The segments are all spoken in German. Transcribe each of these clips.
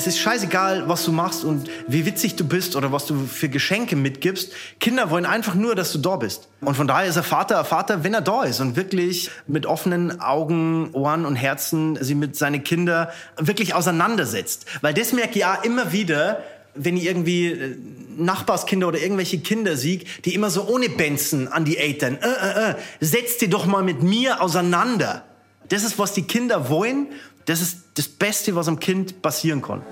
es ist scheißegal, was du machst und wie witzig du bist oder was du für Geschenke mitgibst. Kinder wollen einfach nur, dass du da bist. Und von daher ist er Vater Vater, wenn er da ist und wirklich mit offenen Augen, Ohren und Herzen sie mit seinen Kindern wirklich auseinandersetzt. Weil das merke ich ja immer wieder, wenn ich irgendwie äh, Nachbarskinder oder irgendwelche Kinder sieg, die immer so ohne Benzen an die Eltern, äh, äh, äh, setz die doch mal mit mir auseinander. Das ist, was die Kinder wollen. Das ist das Beste, was am Kind passieren kann.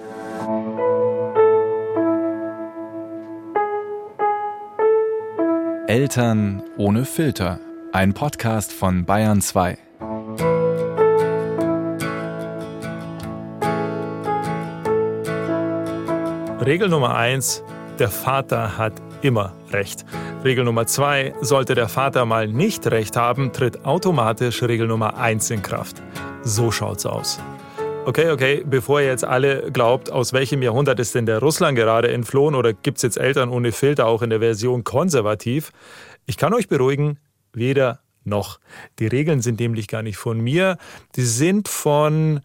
Eltern ohne Filter. Ein Podcast von Bayern 2. Regel Nummer eins: Der Vater hat immer Recht. Regel Nummer zwei: Sollte der Vater mal nicht Recht haben, tritt automatisch Regel Nummer eins in Kraft. So schaut's aus. Okay, okay, bevor ihr jetzt alle glaubt, aus welchem Jahrhundert ist denn der Russland gerade entflohen oder gibt's jetzt Eltern ohne Filter auch in der Version konservativ? Ich kann euch beruhigen, weder noch. Die Regeln sind nämlich gar nicht von mir, die sind von,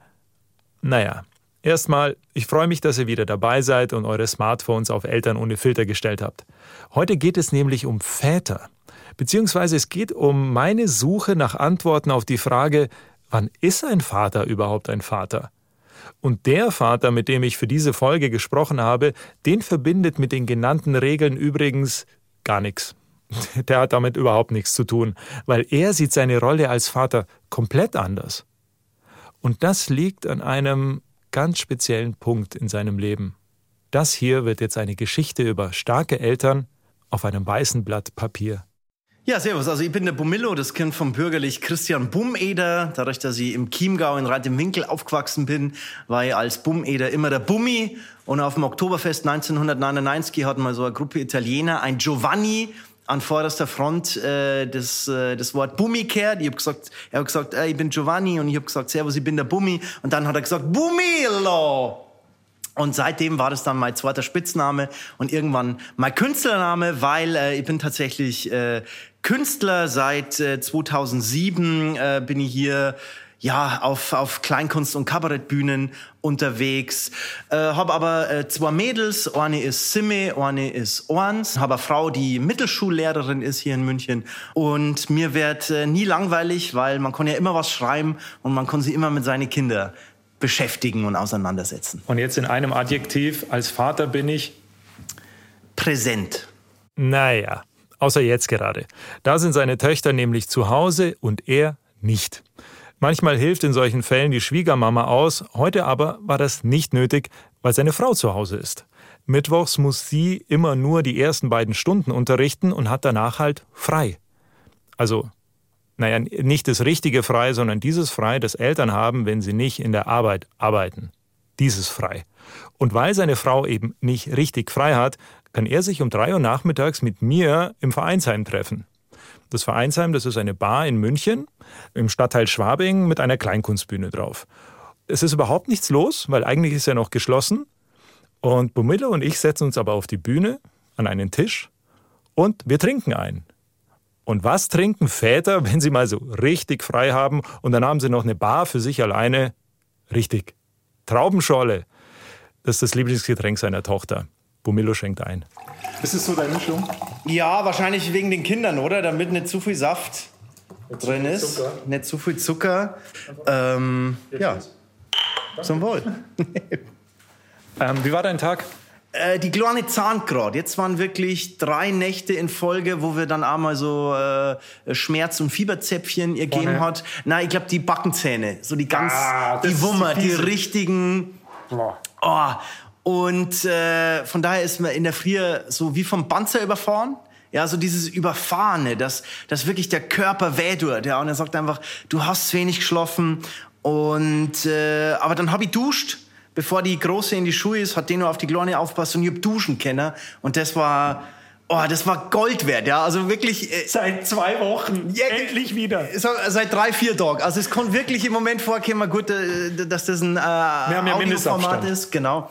naja, Erstmal, ich freue mich, dass ihr wieder dabei seid und eure Smartphones auf Eltern ohne Filter gestellt habt. Heute geht es nämlich um Väter. Beziehungsweise es geht um meine Suche nach Antworten auf die Frage, wann ist ein Vater überhaupt ein Vater? Und der Vater, mit dem ich für diese Folge gesprochen habe, den verbindet mit den genannten Regeln übrigens gar nichts. Der hat damit überhaupt nichts zu tun, weil er sieht seine Rolle als Vater komplett anders. Und das liegt an einem ganz speziellen Punkt in seinem Leben. Das hier wird jetzt eine Geschichte über starke Eltern auf einem weißen Blatt Papier. Ja, servus. Also ich bin der Bumillo, das Kind vom bürgerlich Christian Bumeder. Dadurch, dass ich im Chiemgau in Reit im Winkel aufgewachsen bin, war ich als Bumeder immer der Bummi. Und auf dem Oktoberfest 1999 hatten wir so eine Gruppe Italiener, ein Giovanni, an vorderster Front äh, das, äh, das Wort Bummi kehrt. Ich hab gesagt, er hat gesagt, äh, ich bin Giovanni und ich habe gesagt, Servus, ich bin der Bummi. Und dann hat er gesagt, Bumillo. Und seitdem war das dann mein zweiter Spitzname und irgendwann mein Künstlername, weil äh, ich bin tatsächlich äh, Künstler. Seit äh, 2007 äh, bin ich hier ja, auf, auf Kleinkunst- und Kabarettbühnen unterwegs. Äh, habe aber äh, zwei Mädels, eine ist Simme, eine ist Orns. Habe eine Frau, die Mittelschullehrerin ist hier in München. Und mir wird äh, nie langweilig, weil man kann ja immer was schreiben und man kann sich immer mit seinen Kindern beschäftigen und auseinandersetzen. Und jetzt in einem Adjektiv, als Vater bin ich präsent. Naja, außer jetzt gerade. Da sind seine Töchter nämlich zu Hause und er nicht. Manchmal hilft in solchen Fällen die Schwiegermama aus, heute aber war das nicht nötig, weil seine Frau zu Hause ist. Mittwochs muss sie immer nur die ersten beiden Stunden unterrichten und hat danach halt frei. Also, naja, nicht das richtige frei, sondern dieses frei, das Eltern haben, wenn sie nicht in der Arbeit arbeiten. Dieses frei. Und weil seine Frau eben nicht richtig frei hat, kann er sich um drei Uhr nachmittags mit mir im Vereinsheim treffen. Das Vereinsheim, das ist eine Bar in München im Stadtteil Schwabing mit einer Kleinkunstbühne drauf. Es ist überhaupt nichts los, weil eigentlich ist ja noch geschlossen. Und Bumille und ich setzen uns aber auf die Bühne an einen Tisch und wir trinken ein. Und was trinken Väter, wenn sie mal so richtig frei haben und dann haben sie noch eine Bar für sich alleine? Richtig. Traubenschorle. Das ist das Lieblingsgetränk seiner Tochter. Bumillo schenkt ein. Ist es so deine Mischung? Ja, wahrscheinlich wegen den Kindern, oder? Damit nicht zu viel Saft nicht drin ist. Zucker. Nicht zu viel Zucker. Ähm, ja. Zum Wohl. ähm, wie war dein Tag? Äh, die kleine Zahngrad. Jetzt waren wirklich drei Nächte in Folge, wo wir dann einmal so äh, Schmerz- und Fieberzäpfchen ihr gegeben hat. Na, ich glaube die Backenzähne, so die ganz, ah, die Wummer, die, die richtigen. Oh, und äh, von daher ist man in der Früh so wie vom Panzer überfahren. Ja, so dieses Überfahrene, dass, dass wirklich der Körper weh tut. Ja, und er sagt einfach, du hast wenig geschlafen. Und, äh, aber dann hab ich duscht, bevor die Große in die Schuhe ist, hat den nur auf die Kleine aufpasst und ich hab duschen können. Und das war, Oh, das war Gold wert, ja. Also wirklich. Äh, seit zwei Wochen. Ja, endlich wieder. So, seit drei, vier Tagen. Also es kommt wirklich im Moment vorkommen, gut, äh, dass das ein äh, ja Audioformat ist. Genau.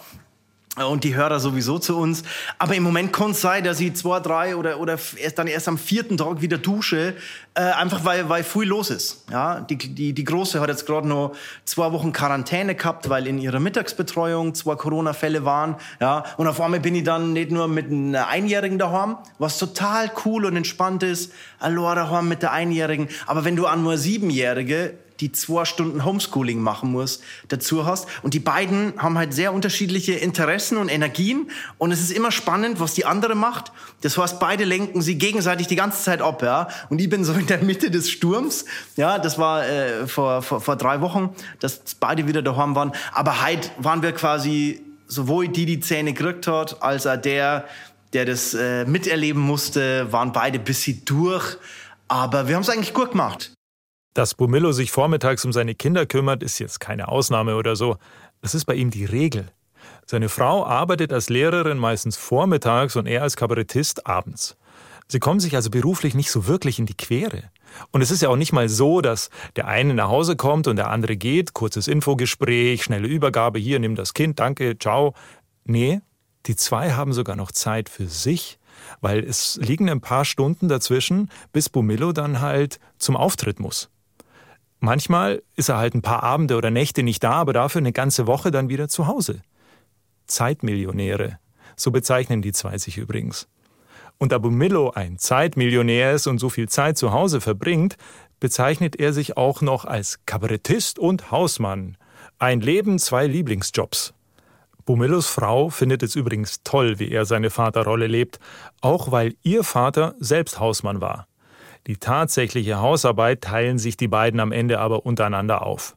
Und die Hörer sowieso zu uns. Aber im Moment kann es sein, dass ich zwei, drei oder, oder erst dann erst am vierten Tag wieder dusche, äh, einfach weil, weil viel los ist. Ja, die, die, die Große hat jetzt gerade noch zwei Wochen Quarantäne gehabt, weil in ihrer Mittagsbetreuung zwei Corona-Fälle waren. Ja, und auf einmal bin ich dann nicht nur mit einer Einjährigen daheim, was total cool und entspannt ist, allein daheim mit der Einjährigen. Aber wenn du an nur Siebenjährige die zwei Stunden Homeschooling machen muss, dazu hast. Und die beiden haben halt sehr unterschiedliche Interessen und Energien. Und es ist immer spannend, was die andere macht. Das heißt, beide lenken sie gegenseitig die ganze Zeit ab. Ja? Und ich bin so in der Mitte des Sturms. Ja, das war äh, vor, vor, vor drei Wochen, dass beide wieder daheim waren. Aber heute waren wir quasi sowohl die, die Zähne gekriegt hat, als auch der, der das äh, miterleben musste, waren beide bisschen durch. Aber wir haben es eigentlich gut gemacht. Dass Bumillo sich vormittags um seine Kinder kümmert, ist jetzt keine Ausnahme oder so. Das ist bei ihm die Regel. Seine Frau arbeitet als Lehrerin meistens vormittags und er als Kabarettist abends. Sie kommen sich also beruflich nicht so wirklich in die Quere. Und es ist ja auch nicht mal so, dass der eine nach Hause kommt und der andere geht, kurzes Infogespräch, schnelle Übergabe, hier, nimm das Kind, danke, ciao. Nee, die zwei haben sogar noch Zeit für sich, weil es liegen ein paar Stunden dazwischen, bis Bumillo dann halt zum Auftritt muss. Manchmal ist er halt ein paar Abende oder Nächte nicht da, aber dafür eine ganze Woche dann wieder zu Hause. Zeitmillionäre, so bezeichnen die zwei sich übrigens. Und da Bumillo ein Zeitmillionär ist und so viel Zeit zu Hause verbringt, bezeichnet er sich auch noch als Kabarettist und Hausmann. Ein Leben, zwei Lieblingsjobs. Bumillos Frau findet es übrigens toll, wie er seine Vaterrolle lebt, auch weil ihr Vater selbst Hausmann war. Die tatsächliche Hausarbeit teilen sich die beiden am Ende aber untereinander auf.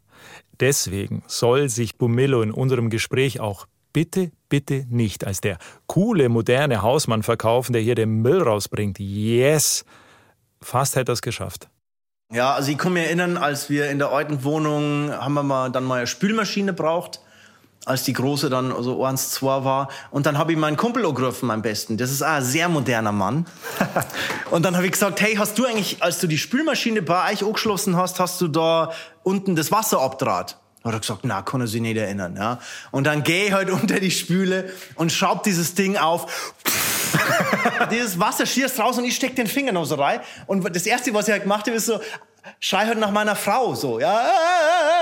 Deswegen soll sich Bumillo in unserem Gespräch auch bitte, bitte nicht als der coole, moderne Hausmann verkaufen, der hier den Müll rausbringt. Yes! Fast hätte er es geschafft. Ja, also ich kann mich erinnern, als wir in der alten Wohnung haben wir mal dann mal eine Spülmaschine braucht als die Große dann so eins, zwei war. Und dann habe ich meinen Kumpel angegriffen, am besten. Das ist auch ein sehr moderner Mann. und dann habe ich gesagt, hey, hast du eigentlich, als du die Spülmaschine bei euch angeschlossen hast, hast du da unten das Wasser abdraht? Hat er gesagt, na, kann er sich nicht erinnern. Ja? Und dann gehe ich halt unter die Spüle und schraub dieses Ding auf. dieses Wasser schießt raus und ich steck den Finger noch so rein. Und das Erste, was ich halt gemacht habe, ist so, schrei halt nach meiner Frau so, ja,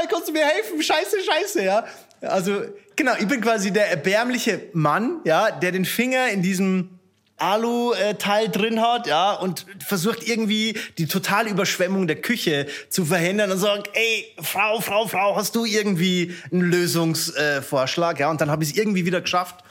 kannst du mir helfen? Scheiße, scheiße, ja. Also, genau, ich bin quasi der erbärmliche Mann, ja, der den Finger in diesem Alu-Teil drin hat, ja, und versucht irgendwie die totale Überschwemmung der Küche zu verhindern und sagt, ey, Frau, Frau, Frau, hast du irgendwie einen Lösungsvorschlag, ja, und dann habe ich es irgendwie wieder geschafft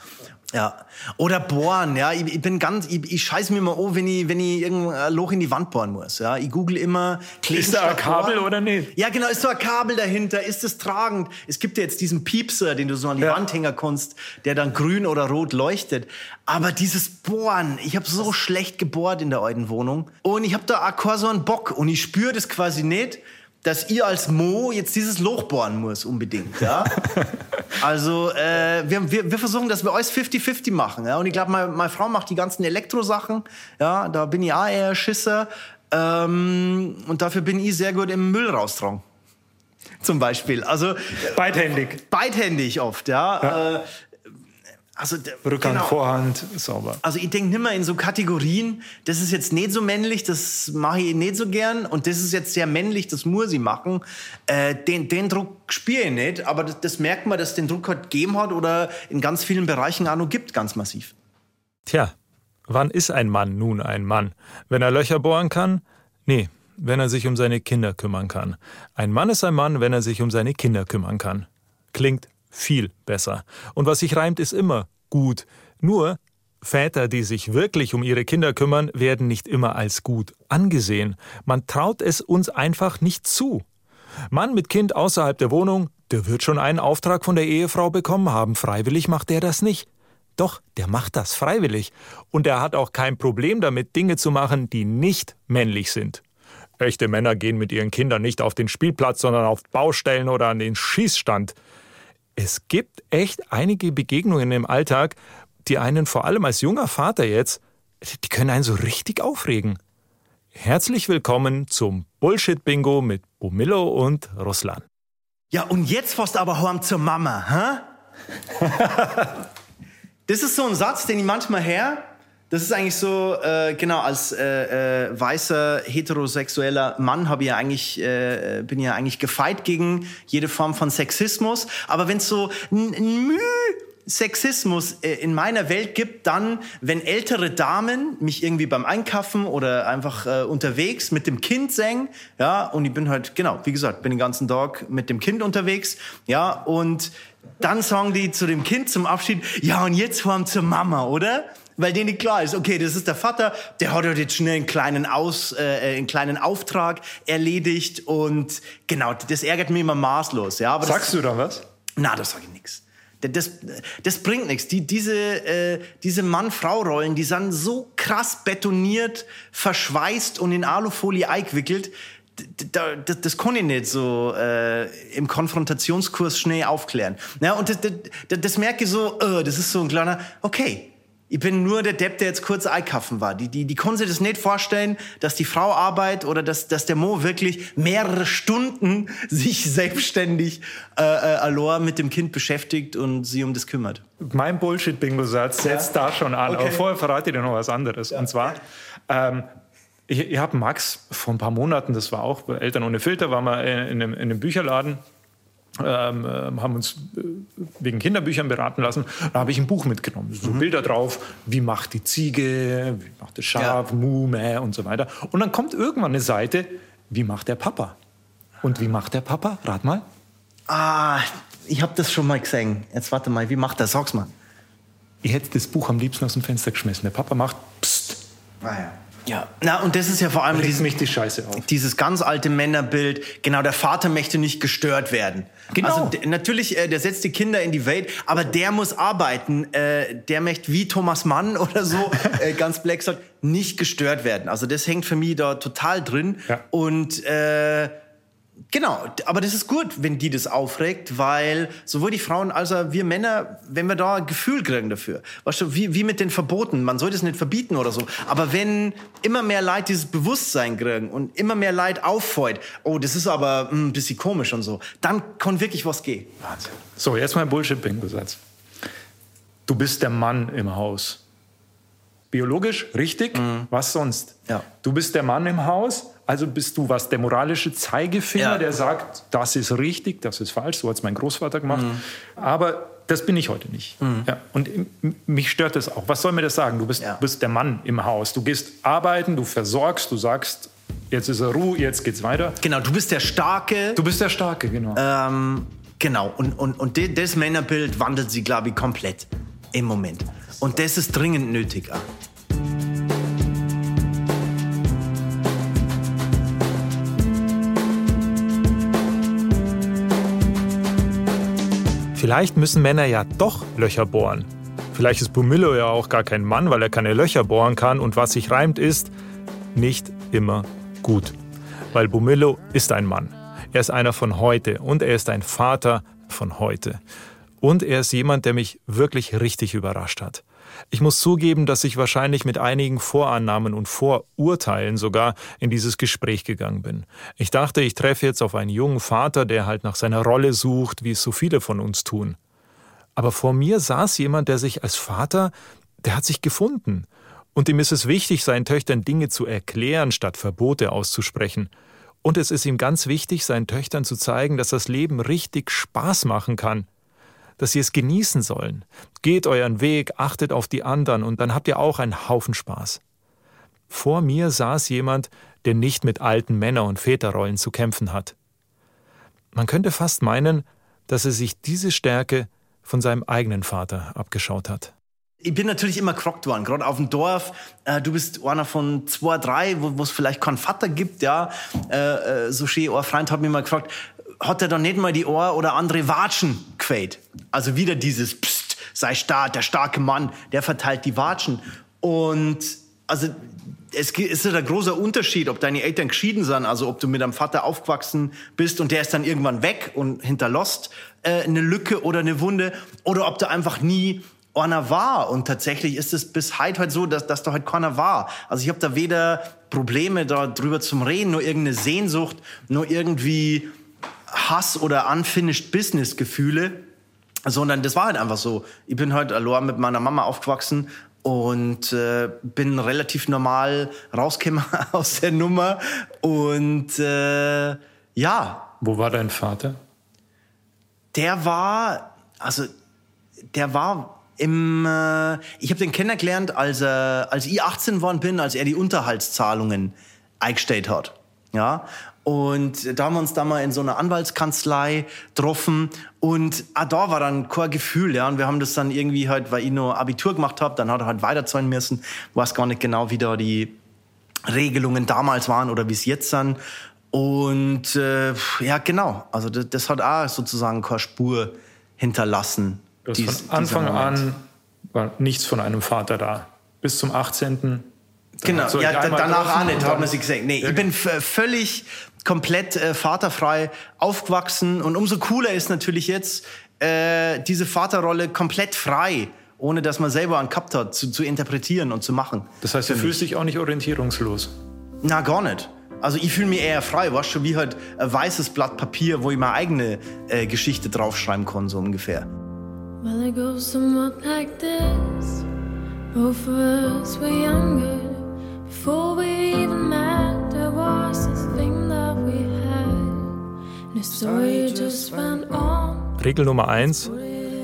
ja. Oder bohren, ja. Ich, ich bin ganz, ich, ich scheiß mir immer an, wenn ich, wenn ich irgendein Loch in die Wand bohren muss, ja. Ich google immer, Ist da ein Kabel oder nicht? Ja, genau. Ist da ein Kabel dahinter? Ist es tragend? Es gibt ja jetzt diesen Piepser, den du so an die ja. Wand hängen kannst, der dann grün oder rot leuchtet. Aber dieses Bohren, ich habe so schlecht gebohrt in der alten Wohnung. Und ich habe da auch so einen Bock. Und ich spüre das quasi nicht dass ihr als Mo jetzt dieses Loch bohren muss unbedingt. Ja? also äh, wir, wir, wir versuchen, dass wir alles 50-50 machen. Ja? Und ich glaube, meine, meine Frau macht die ganzen Elektrosachen. Ja, da bin ich auch eher Schisser. Ähm, und dafür bin ich sehr gut im Müll raustragen. Zum Beispiel. Also beidhändig. Beidhändig oft, ja. ja. Äh, also, Rückhand, genau. Vorhand, sauber. Also ich denke nimmer in so Kategorien, das ist jetzt nicht so männlich, das mache ich nicht so gern und das ist jetzt sehr männlich, das muss ich machen. Äh, den, den Druck spiele ich nicht, aber das, das, merkt man, dass den Druck halt gegeben hat oder in ganz vielen Bereichen auch noch gibt, ganz massiv. Tja, wann ist ein Mann nun ein Mann? Wenn er Löcher bohren kann? Nee, wenn er sich um seine Kinder kümmern kann. Ein Mann ist ein Mann, wenn er sich um seine Kinder kümmern kann. Klingt viel besser. Und was sich reimt, ist immer gut. Nur Väter, die sich wirklich um ihre Kinder kümmern, werden nicht immer als gut angesehen. Man traut es uns einfach nicht zu. Mann mit Kind außerhalb der Wohnung, der wird schon einen Auftrag von der Ehefrau bekommen haben. Freiwillig macht er das nicht. Doch, der macht das freiwillig. Und er hat auch kein Problem damit, Dinge zu machen, die nicht männlich sind. Echte Männer gehen mit ihren Kindern nicht auf den Spielplatz, sondern auf Baustellen oder an den Schießstand es gibt echt einige Begegnungen im Alltag, die einen vor allem als junger Vater jetzt, die können einen so richtig aufregen. Herzlich willkommen zum Bullshit-Bingo mit Bumillo und Russland. Ja, und jetzt fährst aber heim zur Mama, hä? Das ist so ein Satz, den ich manchmal her. Das ist eigentlich so, äh, genau, als äh, äh, weißer heterosexueller Mann habe ich ja eigentlich, äh, bin ja eigentlich gefeit gegen jede Form von Sexismus. Aber wenn es so ein Müh Sexismus äh, in meiner Welt gibt, dann, wenn ältere Damen mich irgendwie beim Einkaufen oder einfach äh, unterwegs mit dem Kind singen, ja, und ich bin halt, genau, wie gesagt, bin den ganzen Tag mit dem Kind unterwegs, ja, und dann sagen die zu dem Kind zum Abschied, ja, und jetzt fahren zur Mama, oder? Weil denen klar ist, okay, das ist der Vater, der hat jetzt schnell einen kleinen Aus, äh, einen kleinen Auftrag erledigt und genau, das ärgert mich immer maßlos, ja. Aber Sagst das, du da was? Na, das sage ich nix. Das, das bringt nichts. Die, diese äh, diese Mann-Frau-Rollen, die sind so krass betoniert, verschweißt und in Alufolie eingewickelt. Das, das kann ich nicht so äh, im Konfrontationskurs schnell aufklären. Ja, und das, das, das merke ich so, äh, das ist so ein kleiner, okay, ich bin nur der Depp, der jetzt kurz einkaufen war. Die, die, die konnten sich das nicht vorstellen, dass die Frau arbeitet oder dass, dass der Mo wirklich mehrere Stunden sich selbstständig äh, äh, mit dem Kind beschäftigt und sie um das kümmert. Mein Bullshit-Bingo-Satz setzt ja. da schon an. Okay. Aber vorher verrate ich dir noch was anderes. Ja. Und zwar, ähm, ich, ich habe Max vor ein paar Monaten, das war auch bei Eltern ohne Filter, waren wir in, in, einem, in einem Bücherladen ähm, ähm, haben uns äh, wegen Kinderbüchern beraten lassen. Da habe ich ein Buch mitgenommen. So mhm. Bilder drauf, wie macht die Ziege, wie macht das Schaf, ja. Mu, Mäh und so weiter. Und dann kommt irgendwann eine Seite, wie macht der Papa? Und wie macht der Papa? Rat mal. Ah, ich habe das schon mal gesehen. Jetzt warte mal, wie macht er? Sag's mal. Ich hätte das Buch am liebsten aus dem Fenster geschmissen. Der Papa macht Psst. Ah ja. Ja, na und das ist ja vor allem dieses, mich die Scheiße auf. dieses ganz alte Männerbild. Genau, der Vater möchte nicht gestört werden. Genau. Also natürlich, äh, der setzt die Kinder in die Welt, aber der muss arbeiten. Äh, der möchte wie Thomas Mann oder so, äh, ganz black sagt, nicht gestört werden. Also das hängt für mich da total drin. Ja. Und äh, Genau, aber das ist gut, wenn die das aufregt, weil sowohl die Frauen als auch wir Männer, wenn wir da ein Gefühl kriegen dafür, weißt du, wie, wie mit den Verboten, man sollte es nicht verbieten oder so, aber wenn immer mehr Leute dieses Bewusstsein kriegen und immer mehr Leid auffällt, oh, das ist aber hm, ein bisschen komisch und so, dann kann wirklich was gehen. Wahnsinn. So, jetzt mal ein Bullshit-Bingo-Satz. Du bist der Mann im Haus. Biologisch richtig, mhm. was sonst? Ja. Du bist der Mann im Haus, also bist du was, der moralische Zeigefinger, ja. der sagt, das ist richtig, das ist falsch, so hat es mein Großvater gemacht. Mhm. Aber das bin ich heute nicht. Mhm. Ja, und mich stört das auch. Was soll mir das sagen? Du bist, ja. bist der Mann im Haus. Du gehst arbeiten, du versorgst, du sagst, jetzt ist er Ruhe, jetzt geht's weiter. Genau, du bist der Starke. Du bist der Starke, genau. Ähm, genau, und, und, und das Männerbild wandelt sie, glaube ich, komplett im Moment. Und das ist dringend nötig. Vielleicht müssen Männer ja doch Löcher bohren. Vielleicht ist Bumillo ja auch gar kein Mann, weil er keine Löcher bohren kann und was sich reimt ist nicht immer gut. Weil Bumillo ist ein Mann. Er ist einer von heute und er ist ein Vater von heute. Und er ist jemand, der mich wirklich richtig überrascht hat. Ich muss zugeben, dass ich wahrscheinlich mit einigen Vorannahmen und Vorurteilen sogar in dieses Gespräch gegangen bin. Ich dachte, ich treffe jetzt auf einen jungen Vater, der halt nach seiner Rolle sucht, wie es so viele von uns tun. Aber vor mir saß jemand, der sich als Vater, der hat sich gefunden. Und ihm ist es wichtig, seinen Töchtern Dinge zu erklären, statt Verbote auszusprechen. Und es ist ihm ganz wichtig, seinen Töchtern zu zeigen, dass das Leben richtig Spaß machen kann dass sie es genießen sollen. Geht euren Weg, achtet auf die anderen und dann habt ihr auch einen Haufen Spaß. Vor mir saß jemand, der nicht mit alten Männer- und Väterrollen zu kämpfen hat. Man könnte fast meinen, dass er sich diese Stärke von seinem eigenen Vater abgeschaut hat. Ich bin natürlich immer gerockt worden, gerade auf dem Dorf. Äh, du bist einer von zwei, drei, wo es vielleicht keinen Vater gibt, ja. Äh, äh, so schön, ein Freund hat mich mal gefragt, hat er dann nicht mal die Ohr oder andere Watschen gefällt. Also wieder dieses Psst, sei stark, der starke Mann, der verteilt die Watschen. Und also es ist ja der große Unterschied, ob deine Eltern geschieden sind, also ob du mit einem Vater aufgewachsen bist und der ist dann irgendwann weg und hinterlässt äh, eine Lücke oder eine Wunde, oder ob du einfach nie einer war. Und tatsächlich ist es bis heute halt so, dass, dass da halt keiner war. Also ich habe da weder Probleme darüber zum Reden, nur irgendeine Sehnsucht, nur irgendwie Hass oder unfinished Business Gefühle. sondern das war halt einfach so. Ich bin halt allein mit meiner Mama aufgewachsen und äh, bin relativ normal rausgekommen aus der Nummer und äh, ja. Wo war dein Vater? Der war, also der war im, äh, ich habe den kennengelernt, als, er, als ich 18 geworden bin, als er die Unterhaltszahlungen eingestellt hat. Ja, und da haben wir uns da mal in so einer Anwaltskanzlei getroffen und ah, da war dann kein Gefühl, ja. Und wir haben das dann irgendwie halt, weil ich nur Abitur gemacht habe, dann hat er halt weiterzahlen müssen. Weiß gar nicht genau, wie da die Regelungen damals waren oder wie es jetzt sind. Und äh, ja, genau. Also das, das, hat auch sozusagen keine Spur hinterlassen. Dies, von Anfang an war nichts von einem Vater da. Bis zum 18. Genau, ja, danach auch nicht, hat man sich gesagt. Nee, ich bin völlig komplett äh, vaterfrei aufgewachsen und umso cooler ist natürlich jetzt äh, diese Vaterrolle komplett frei, ohne dass man selber einen gehabt hat, zu, zu interpretieren und zu machen. Das heißt, du fühlst dich auch nicht orientierungslos? Na, gar nicht. Also ich fühle mich eher frei, was schon wie halt ein weißes Blatt Papier, wo ich meine eigene äh, Geschichte draufschreiben kann, so ungefähr. Well, it goes somewhat like this. Both of us were younger before we even met. There was this thing that we had. The story just went on. Regel Nummer eins: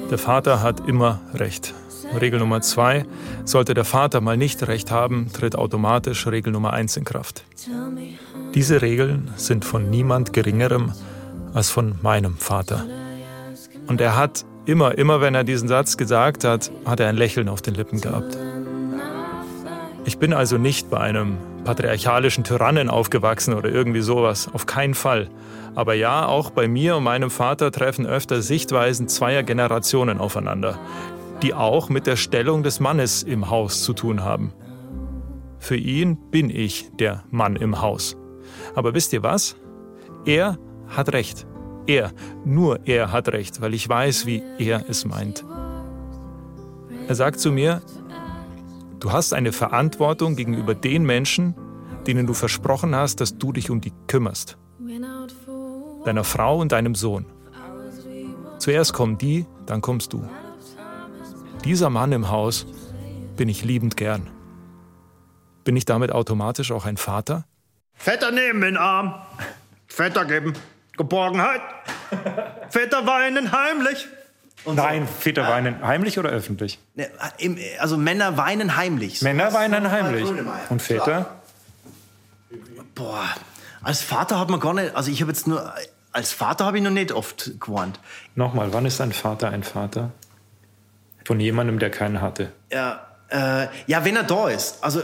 Der Vater hat immer Recht. Regel Nummer zwei, sollte der Vater mal nicht recht haben, tritt automatisch Regel Nummer eins in Kraft. Diese Regeln sind von niemand Geringerem als von meinem Vater. Und er hat immer, immer wenn er diesen Satz gesagt hat, hat er ein Lächeln auf den Lippen gehabt. Ich bin also nicht bei einem patriarchalischen Tyrannen aufgewachsen oder irgendwie sowas, auf keinen Fall. Aber ja, auch bei mir und meinem Vater treffen öfter Sichtweisen zweier Generationen aufeinander, die auch mit der Stellung des Mannes im Haus zu tun haben. Für ihn bin ich der Mann im Haus. Aber wisst ihr was? Er hat recht. Er, nur er hat recht, weil ich weiß, wie er es meint. Er sagt zu mir, du hast eine Verantwortung gegenüber den Menschen, denen du versprochen hast, dass du dich um die kümmerst. Deiner Frau und deinem Sohn. Zuerst kommen die, dann kommst du. Dieser Mann im Haus bin ich liebend gern. Bin ich damit automatisch auch ein Vater? Vetter nehmen in den Arm. Vetter geben. Geborgenheit. Väter weinen heimlich. Und Nein, so. Väter weinen heimlich oder öffentlich? Ne, also Männer weinen heimlich. So Männer weinen heimlich. Und Väter? Boah, als Vater hat man gar nicht, also ich habe jetzt nur, als Vater habe ich noch nicht oft gewarnt. Nochmal, wann ist ein Vater ein Vater? Von jemandem, der keinen hatte. Ja, äh, ja, wenn er da ist. Also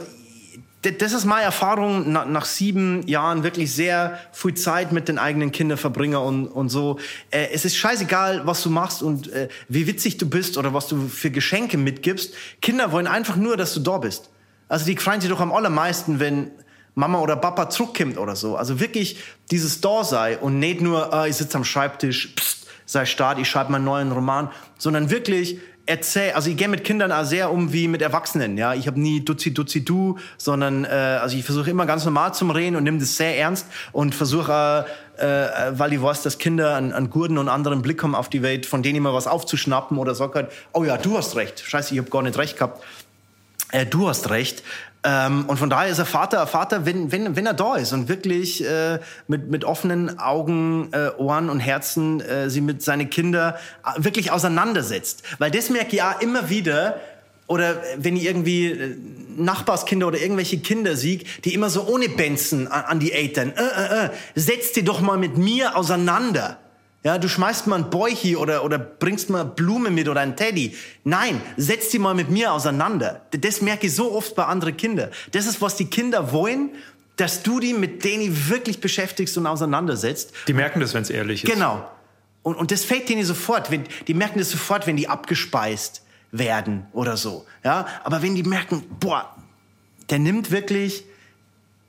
das ist meine Erfahrung nach, nach, sieben Jahren wirklich sehr viel Zeit mit den eigenen Kindern verbringe und, und so. Äh, es ist scheißegal, was du machst und äh, wie witzig du bist oder was du für Geschenke mitgibst. Kinder wollen einfach nur, dass du da bist. Also die freuen sich doch am allermeisten, wenn Mama oder Papa zurückkommt oder so. Also wirklich dieses Da sei und nicht nur, äh, ich sitze am Schreibtisch, pst, sei stark, ich schreibe meinen neuen Roman, sondern wirklich, erzähl, also ich gehe mit Kindern auch sehr um wie mit Erwachsenen, ja. Ich habe nie Duzi Duzi Du, sondern äh, also ich versuche immer ganz normal zu reden und nehme das sehr ernst und versuche, äh, äh, weil ich weiß, dass Kinder an, an Gurden und anderen Blick haben auf die Welt, von denen immer was aufzuschnappen oder sag halt, oh ja, du hast recht, scheiße, ich habe gar nicht recht gehabt. Äh, du hast recht. Ähm, und von daher ist er Vater, Vater, wenn, wenn, wenn er da ist und wirklich äh, mit, mit offenen Augen, äh, Ohren und Herzen äh, sie mit seinen Kindern äh, wirklich auseinandersetzt. Weil das merke ich ja immer wieder, oder wenn ich irgendwie äh, Nachbarskinder oder irgendwelche Kinder sehe, die immer so ohne Benzen an, an die Eltern, äh, äh, äh, setzt die doch mal mit mir auseinander. Ja, du schmeißt mal ein Bäuchi oder, oder bringst mal Blume mit oder ein Teddy. Nein, setz die mal mit mir auseinander. Das merke ich so oft bei anderen Kindern. Das ist, was die Kinder wollen, dass du die mit denen wirklich beschäftigst und auseinandersetzt. Die merken das, wenn es ehrlich ist. Genau. Und, und das fällt denen sofort. Wenn, die merken das sofort, wenn die abgespeist werden oder so. Ja, aber wenn die merken, boah, der nimmt wirklich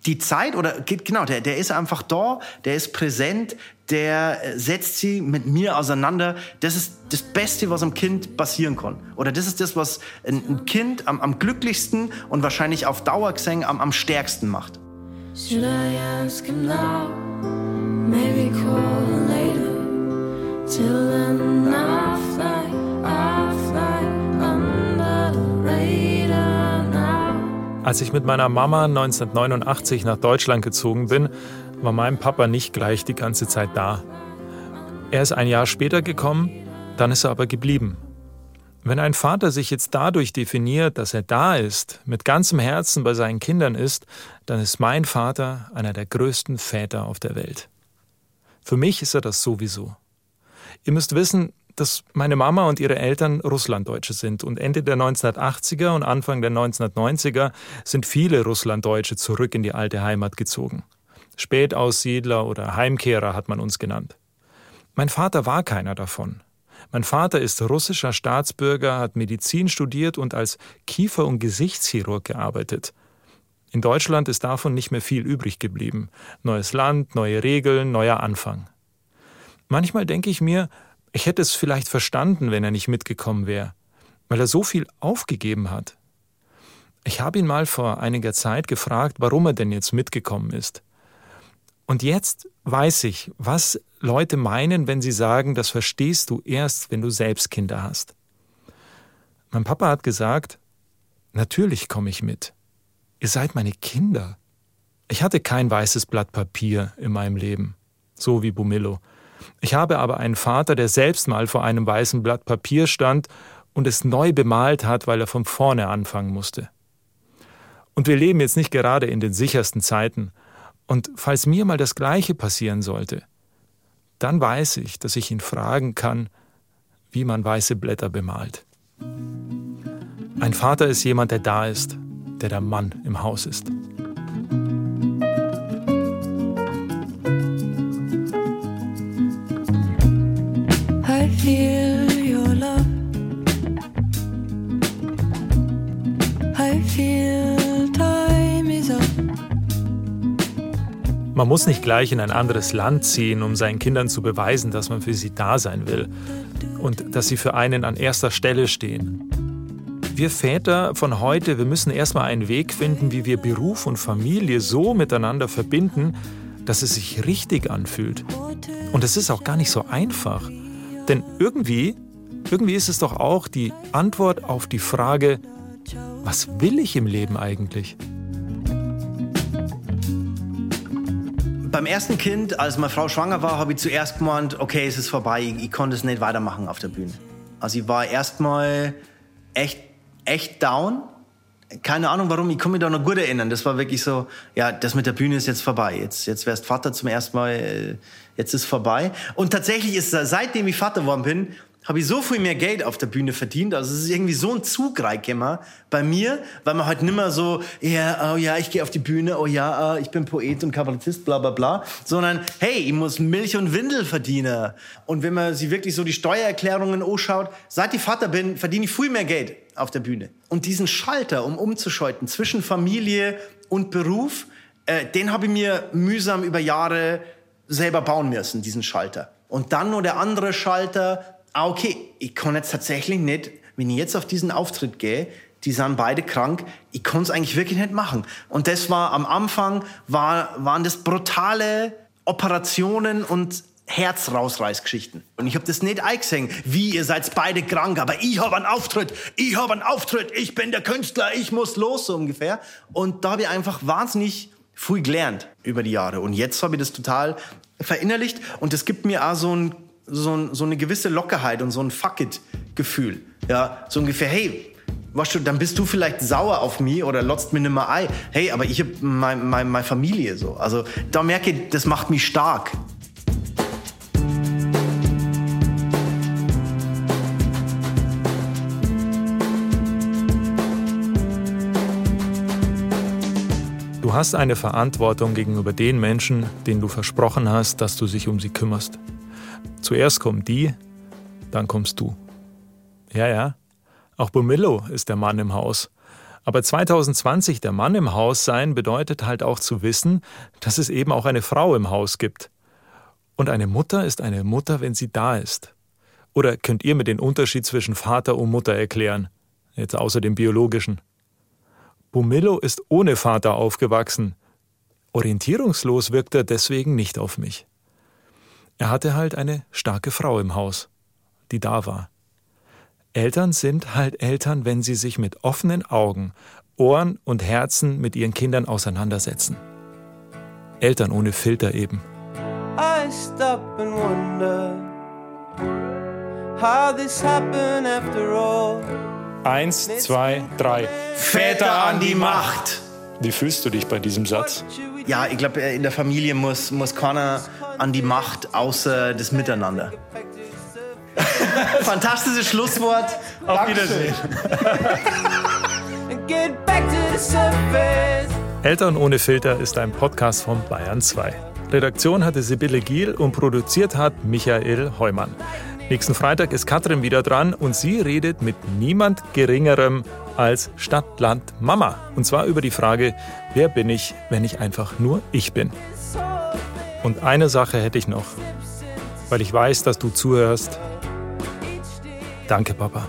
die Zeit oder genau, der, der ist einfach da, der ist präsent, der äh, setzt sie mit mir auseinander. Das ist das Beste, was am Kind passieren kann. Oder das ist das, was ein Kind am, am glücklichsten und wahrscheinlich auf Dauer gesehen am, am stärksten macht. Als ich mit meiner Mama 1989 nach Deutschland gezogen bin, war mein Papa nicht gleich die ganze Zeit da. Er ist ein Jahr später gekommen, dann ist er aber geblieben. Wenn ein Vater sich jetzt dadurch definiert, dass er da ist, mit ganzem Herzen bei seinen Kindern ist, dann ist mein Vater einer der größten Väter auf der Welt. Für mich ist er das sowieso. Ihr müsst wissen, dass meine Mama und ihre Eltern Russlanddeutsche sind und Ende der 1980er und Anfang der 1990er sind viele Russlanddeutsche zurück in die alte Heimat gezogen. Spätaussiedler oder Heimkehrer hat man uns genannt. Mein Vater war keiner davon. Mein Vater ist russischer Staatsbürger, hat Medizin studiert und als Kiefer- und Gesichtschirurg gearbeitet. In Deutschland ist davon nicht mehr viel übrig geblieben. Neues Land, neue Regeln, neuer Anfang. Manchmal denke ich mir, ich hätte es vielleicht verstanden, wenn er nicht mitgekommen wäre, weil er so viel aufgegeben hat. Ich habe ihn mal vor einiger Zeit gefragt, warum er denn jetzt mitgekommen ist. Und jetzt weiß ich, was Leute meinen, wenn sie sagen, das verstehst du erst, wenn du selbst Kinder hast. Mein Papa hat gesagt, natürlich komme ich mit. Ihr seid meine Kinder. Ich hatte kein weißes Blatt Papier in meinem Leben, so wie Bumillo. Ich habe aber einen Vater, der selbst mal vor einem weißen Blatt Papier stand und es neu bemalt hat, weil er von vorne anfangen musste. Und wir leben jetzt nicht gerade in den sichersten Zeiten, und falls mir mal das Gleiche passieren sollte, dann weiß ich, dass ich ihn fragen kann, wie man weiße Blätter bemalt. Ein Vater ist jemand, der da ist, der der Mann im Haus ist. I feel Man muss nicht gleich in ein anderes Land ziehen, um seinen Kindern zu beweisen, dass man für sie da sein will und dass sie für einen an erster Stelle stehen. Wir Väter von heute, wir müssen erstmal einen Weg finden, wie wir Beruf und Familie so miteinander verbinden, dass es sich richtig anfühlt. Und es ist auch gar nicht so einfach. Denn irgendwie, irgendwie ist es doch auch die Antwort auf die Frage, was will ich im Leben eigentlich? Beim ersten Kind, als meine Frau schwanger war, habe ich zuerst gemeint, okay, es ist vorbei, ich, ich konnte es nicht weitermachen auf der Bühne. Also ich war erstmal echt, echt down. Keine Ahnung warum, ich kann mich da noch gut erinnern. Das war wirklich so, ja, das mit der Bühne ist jetzt vorbei. Jetzt, jetzt wärst Vater zum ersten Mal, äh, jetzt ist vorbei. Und tatsächlich ist, seitdem ich Vater geworden bin, habe ich so viel mehr Geld auf der Bühne verdient. Also es ist irgendwie so ein Zug reingekommen bei mir, weil man halt nimmer so, ja, oh ja, ich gehe auf die Bühne, oh ja, ah, ich bin Poet und Kabarettist, bla bla bla, sondern hey, ich muss Milch und Windel verdienen. Und wenn man sich wirklich so die Steuererklärungen anschaut, seit ich Vater bin, verdiene ich viel mehr Geld auf der Bühne. Und diesen Schalter, um umzuschalten zwischen Familie und Beruf, äh, den habe ich mir mühsam über Jahre selber bauen müssen, diesen Schalter. Und dann nur der andere Schalter, ah, okay, ich kann jetzt tatsächlich nicht, wenn ich jetzt auf diesen Auftritt gehe, die sind beide krank, ich kann es eigentlich wirklich nicht machen. Und das war am Anfang, war, waren das brutale Operationen und Herzrausreißgeschichten. Und ich habe das nicht eingesehen, wie ihr seid beide krank, aber ich habe einen Auftritt, ich habe einen Auftritt, ich bin der Künstler, ich muss los, so ungefähr. Und da habe ich einfach wahnsinnig viel gelernt über die Jahre. Und jetzt habe ich das total verinnerlicht und das gibt mir auch so ein so, so eine gewisse Lockerheit und so ein Fuck it-Gefühl. Ja, so ungefähr, hey, weißt du, dann bist du vielleicht sauer auf mich oder lotzt mir nimmer Ei. Hey, aber ich hab meine mein, mein Familie so. Also da merke ich, das macht mich stark. Du hast eine Verantwortung gegenüber den Menschen, denen du versprochen hast, dass du dich um sie kümmerst. Zuerst kommen die, dann kommst du. Ja, ja. Auch Bumillo ist der Mann im Haus. Aber 2020 der Mann im Haus sein bedeutet halt auch zu wissen, dass es eben auch eine Frau im Haus gibt. Und eine Mutter ist eine Mutter, wenn sie da ist. Oder könnt ihr mir den Unterschied zwischen Vater und Mutter erklären? Jetzt außer dem biologischen. Bumillo ist ohne Vater aufgewachsen. Orientierungslos wirkt er deswegen nicht auf mich. Er hatte halt eine starke Frau im Haus, die da war. Eltern sind halt Eltern, wenn sie sich mit offenen Augen, Ohren und Herzen mit ihren Kindern auseinandersetzen. Eltern ohne Filter eben. I stop and wonder how this happened after all. Eins, zwei, drei. Väter an die Macht. Wie fühlst du dich bei diesem Satz? Ja, ich glaube, in der Familie muss, muss keiner an die Macht außer das Miteinander. Fantastisches Schlusswort. Auf. Wiedersehen. Eltern ohne Filter ist ein Podcast von Bayern 2. Redaktion hatte Sibylle Giel und produziert hat Michael Heumann. Nächsten Freitag ist Katrin wieder dran und sie redet mit niemand Geringerem als Stadtland Mama. Und zwar über die Frage, wer bin ich, wenn ich einfach nur ich bin? Und eine Sache hätte ich noch, weil ich weiß, dass du zuhörst. Danke, Papa.